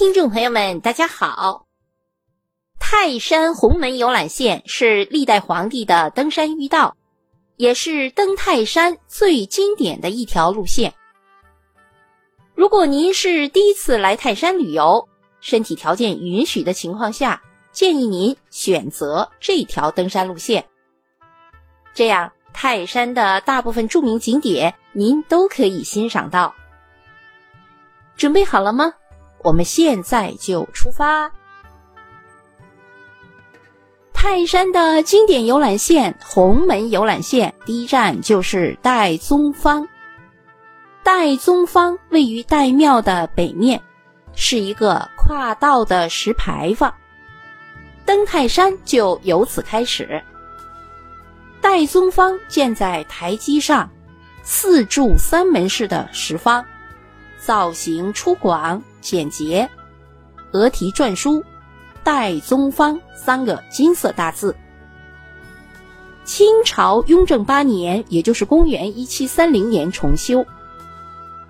听众朋友们，大家好。泰山红门游览线是历代皇帝的登山御道，也是登泰山最经典的一条路线。如果您是第一次来泰山旅游，身体条件允许的情况下，建议您选择这条登山路线。这样，泰山的大部分著名景点您都可以欣赏到。准备好了吗？我们现在就出发。泰山的经典游览线——红门游览线，第一站就是岱宗坊。岱宗坊位于岱庙的北面，是一个跨道的石牌坊。登泰山就由此开始。岱宗坊建在台基上，四柱三门式的石坊，造型粗犷。简洁，额题篆书“岱宗方”三个金色大字。清朝雍正八年，也就是公元一七三零年重修。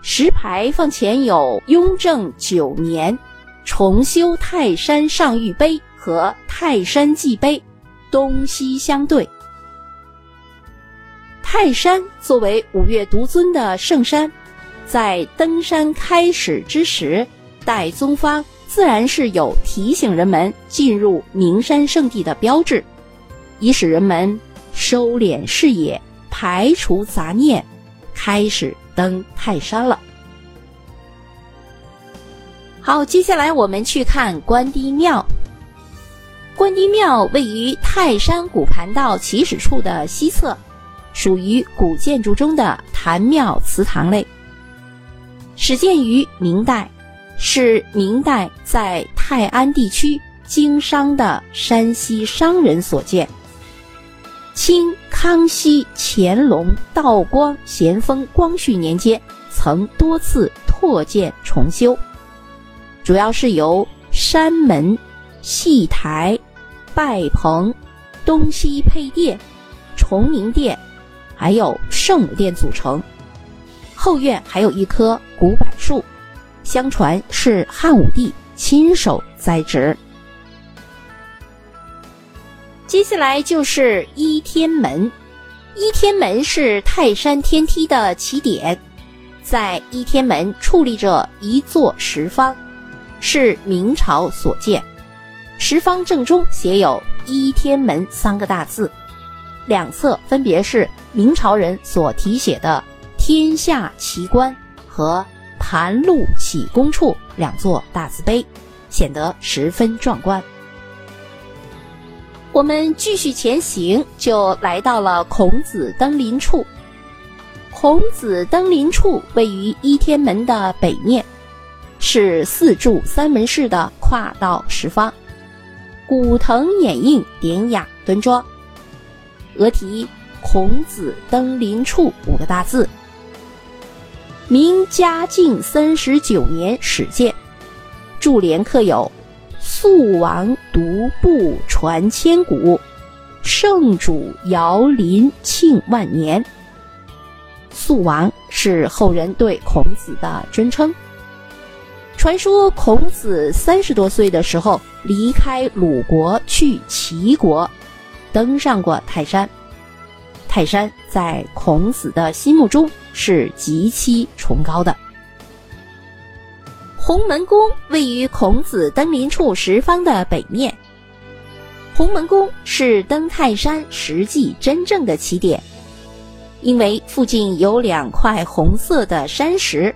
石牌坊前有“雍正九年重修泰山上玉碑”和“泰山祭碑”，东西相对。泰山作为五岳独尊的圣山，在登山开始之时。岱宗坊自然是有提醒人们进入名山圣地的标志，以使人们收敛视野、排除杂念，开始登泰山了。好，接下来我们去看关帝庙。关帝庙位于泰山古盘道起始处的西侧，属于古建筑中的坛庙祠堂类，始建于明代。是明代在泰安地区经商的山西商人所建。清康熙、乾隆、道光、咸丰、光绪年间曾多次拓建重修，主要是由山门、戏台、拜棚、东西配殿、崇明殿，还有圣母殿组成。后院还有一棵古柏树。相传是汉武帝亲手栽植。接下来就是一天门，一天门是泰山天梯的起点，在一天门矗立着一座石方，是明朝所建。石方正中写有“一天门”三个大字，两侧分别是明朝人所题写的“天下奇观”和。盘路起功处两座大字碑，显得十分壮观。我们继续前行，就来到了孔子登临处。孔子登临处位于一天门的北面，是四柱三门式的跨道石方，古藤掩映，典雅端庄。额题“孔子登临处”五个大字。明嘉靖三十九年始建，柱联刻有“肃王独步传千古，圣主遥临庆万年”。肃王是后人对孔子的尊称。传说孔子三十多岁的时候离开鲁国去齐国，登上过泰山。泰山在孔子的心目中是极其崇高的。鸿门宫位于孔子登临处石方的北面。鸿门宫是登泰山实际真正的起点，因为附近有两块红色的山石，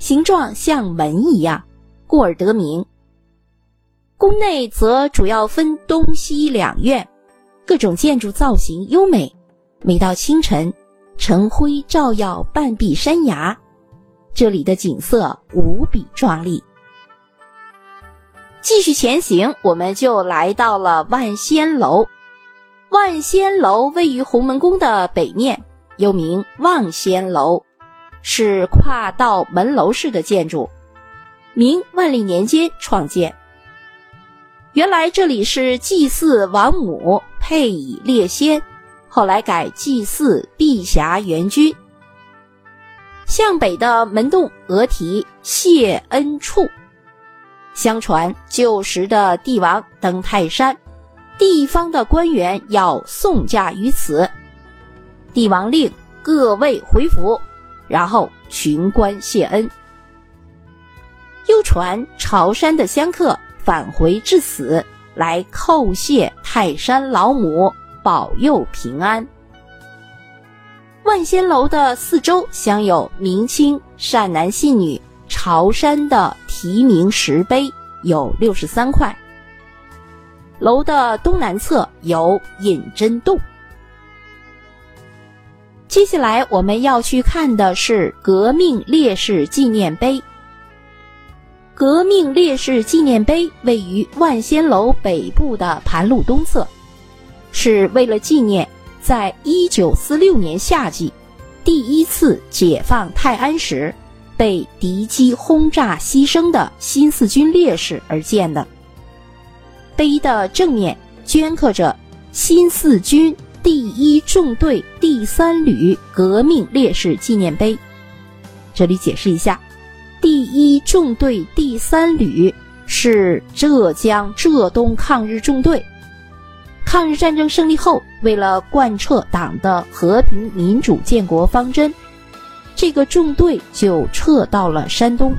形状像门一样，故而得名。宫内则主要分东西两院，各种建筑造型优美。每到清晨，晨辉照耀半壁山崖，这里的景色无比壮丽。继续前行，我们就来到了万仙楼。万仙楼位于鸿门宫的北面，又名望仙楼，是跨道门楼式的建筑，明万历年间创建。原来这里是祭祀王母，配以列仙。后来改祭祀碧霞元君。向北的门洞额题谢恩处，相传旧时的帝王登泰山，地方的官员要送驾于此，帝王令各位回府，然后群官谢恩。又传朝山的香客返回至此，来叩谢泰山老母保佑平安。万仙楼的四周镶有明清善男信女朝山的题名石碑，有六十三块。楼的东南侧有隐真洞。接下来我们要去看的是革命烈士纪念碑。革命烈士纪念碑位于万仙楼北部的盘路东侧，是为了纪念在一九四六年夏季第一次解放泰安时被敌机轰炸牺牲的新四军烈士而建的。碑的正面镌刻着“新四军第一纵队第三旅革命烈士纪念碑”。这里解释一下。第一纵队第三旅是浙江浙东抗日纵队。抗日战争胜利后，为了贯彻党的和平民主建国方针，这个纵队就撤到了山东。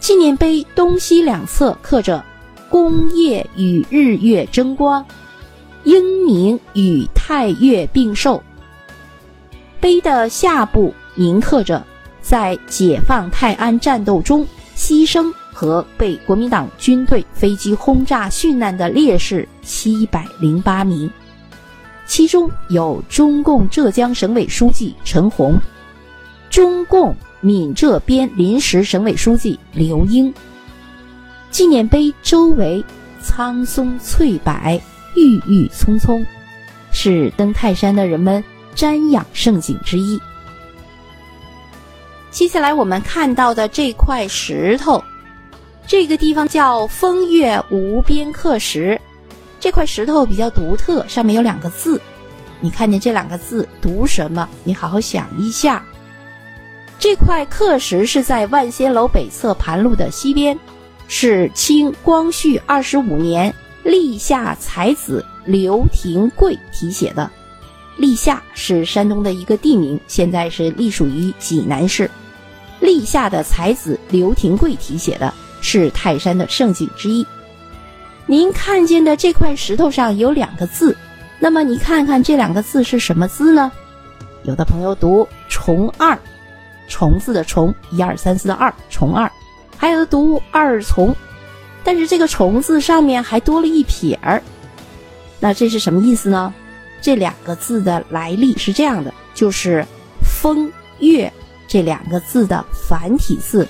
纪念碑东西两侧刻着“功业与日月争光，英名与太岳并寿”。碑的下部铭刻着。在解放泰安战斗中牺牲和被国民党军队飞机轰炸殉难的烈士七百零八名，其中有中共浙江省委书记陈红，中共闽浙边临时省委书记刘英。纪念碑周围苍松翠柏，郁郁葱葱，是登泰山的人们瞻仰胜景之一。接下来我们看到的这块石头，这个地方叫风月无边刻石。这块石头比较独特，上面有两个字。你看见这两个字读什么？你好好想一下。这块刻石是在万仙楼北侧盘路的西边，是清光绪二十五年立夏才子刘廷贵题写的。立夏是山东的一个地名，现在是隶属于济南市。立夏的才子刘廷贵题写的，是泰山的胜景之一。您看见的这块石头上有两个字，那么你看看这两个字是什么字呢？有的朋友读“虫二”，虫字的“虫”，一二三四的“二”，虫二；还有的读“二从”，但是这个“虫”字上面还多了一撇儿。那这是什么意思呢？这两个字的来历是这样的，就是“风月”。这两个字的繁体字，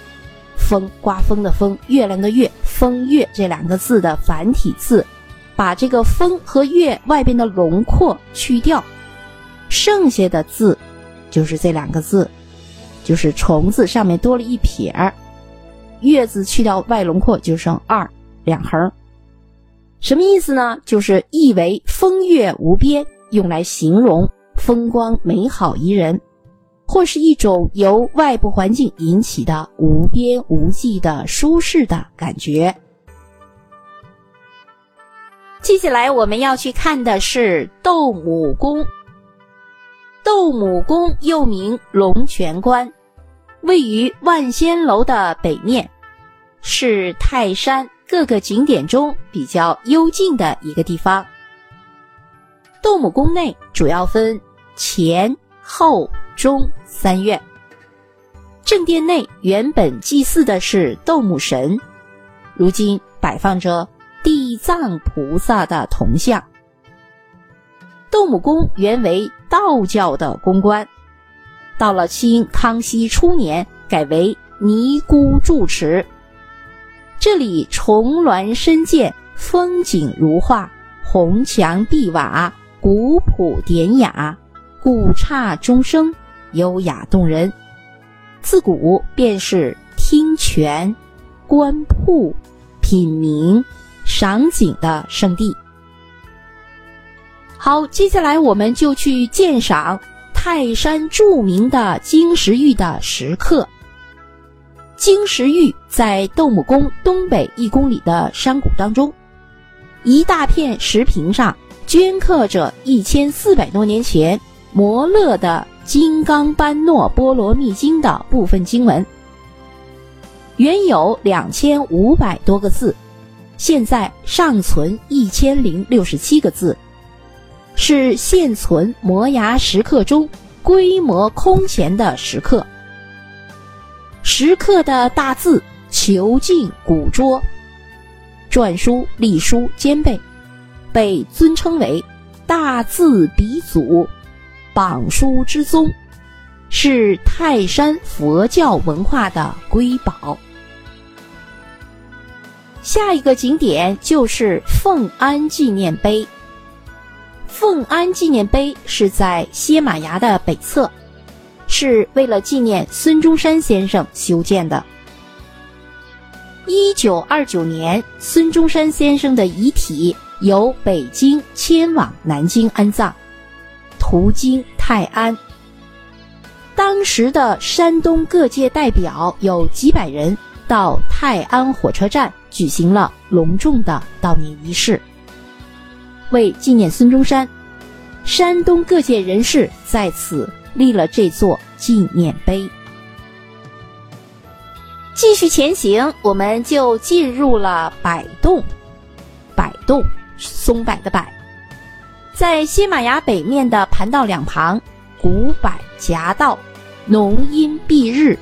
风刮风的风，月亮的月，风月这两个字的繁体字，把这个风和月外边的轮廓去掉，剩下的字就是这两个字，就是虫字上面多了一撇儿，月字去掉外轮廓就剩二两横，什么意思呢？就是意为风月无边，用来形容风光美好宜人。或是一种由外部环境引起的无边无际的舒适的感觉。接下来我们要去看的是斗母宫。斗母宫又名龙泉关，位于万仙楼的北面，是泰山各个景点中比较幽静的一个地方。斗母宫内主要分前后。中三院，正殿内原本祭祀的是斗母神，如今摆放着地藏菩萨的铜像。斗母宫原为道教的宫观，到了清康熙初年改为尼姑住持。这里重峦深涧，风景如画，红墙碧瓦，古朴典雅，古刹钟声。优雅动人，自古便是听泉、观瀑、品茗、赏景的圣地。好，接下来我们就去鉴赏泰山著名的金石玉的石刻。金石玉在斗母宫东北一公里的山谷当中，一大片石屏上镌刻着一千四百多年前摩勒的《金刚般若波罗蜜经》的部分经文，原有两千五百多个字，现在尚存一千零六十七个字，是现存摩崖石刻中规模空前的石刻。石刻的大字遒劲古拙，篆书隶书兼备，被尊称为大字鼻祖、榜书之宗，是泰山佛教文化的瑰宝。下一个景点就是奉安纪念碑。奉安纪念碑是在歇马崖的北侧。是为了纪念孙中山先生修建的。一九二九年，孙中山先生的遗体由北京迁往南京安葬，途经泰安。当时的山东各界代表有几百人到泰安火车站举行了隆重的悼念仪式。为纪念孙中山，山东各界人士在此。立了这座纪念碑。继续前行，我们就进入了柏洞。柏洞，松柏的柏，在西马崖北面的盘道两旁，古柏夹道，浓荫蔽日，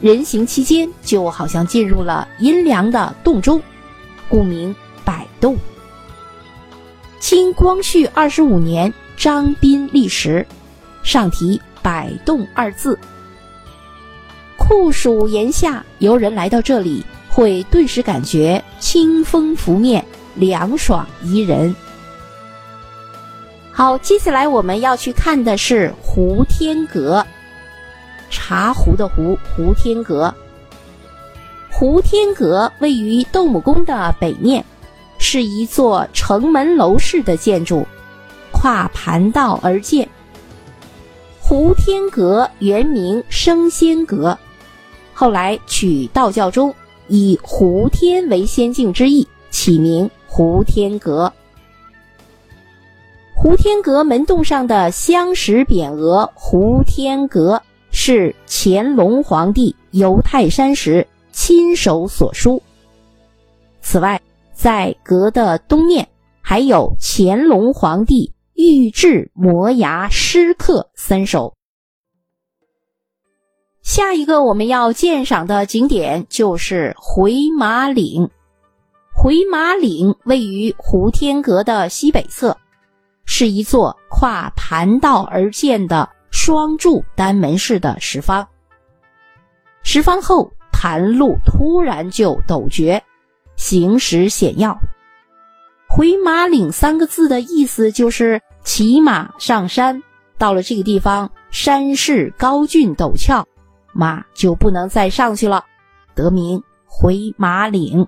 人行期间就好像进入了阴凉的洞中，故名柏洞。清光绪二十五年，张斌立石，上题。百洞二字，酷暑炎夏，游人来到这里，会顿时感觉清风拂面，凉爽宜人。好，接下来我们要去看的是胡天阁，茶壶的壶，胡天阁。胡天阁位于斗母宫的北面，是一座城门楼式的建筑，跨盘道而建。胡天阁原名升仙阁，后来取道教中以胡天为仙境之意，起名胡天阁。胡天阁门洞上的镶石匾额“胡天阁”是乾隆皇帝游泰山时亲手所书。此外，在阁的东面还有乾隆皇帝。御制摩崖诗刻三首。下一个我们要鉴赏的景点就是回马岭。回马岭位于胡天阁的西北侧，是一座跨盘道而建的双柱单门式的石方。石方后盘路突然就陡绝，行驶险要。回马岭三个字的意思就是骑马上山，到了这个地方，山势高峻陡峭，马就不能再上去了，得名回马岭。